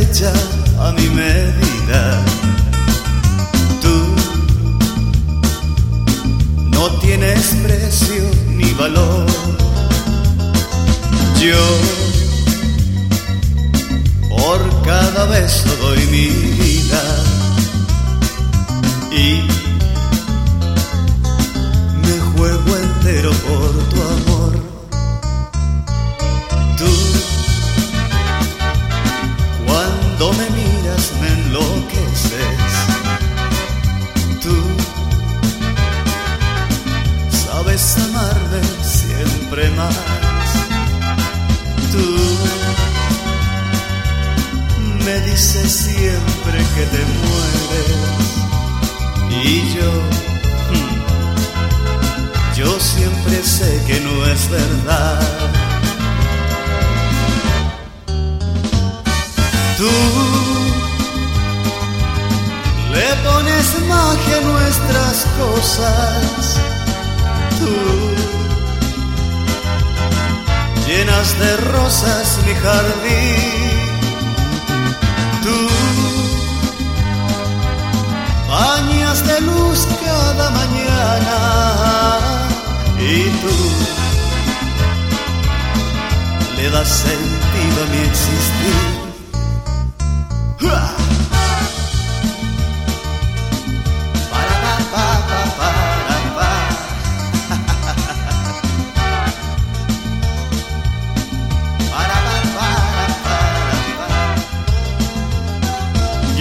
hecha a mi medida. Tú no tienes precio ni valor. Yo por cada beso doy mi más. Tú, me dices siempre que te mueres. Y yo, hmm, yo siempre sé que no es verdad. Tú le pones magia a nuestras cosas. Tú llenas de rosas mi jardín. Tú bañas de luz cada mañana y tú le das sentido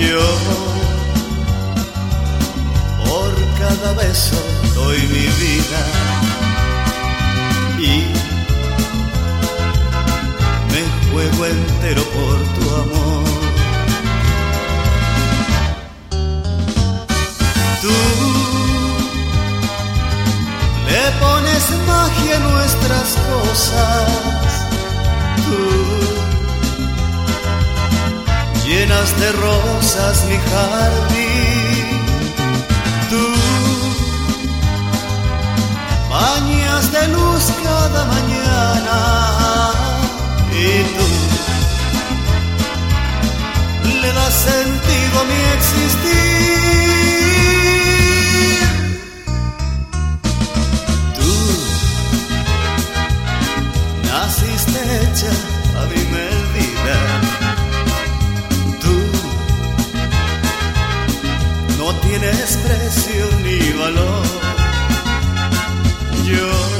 Yo por cada beso doy mi vida y me juego entero por tu amor. Tú le pones magia a nuestras cosas. llenas de rosas mi jardín. Tú. Bañas de luz cada mañana. Y tú. Le das sentido a mi existir. Tú. Naciste hecha a mi medida tienes precio ni valor. Yo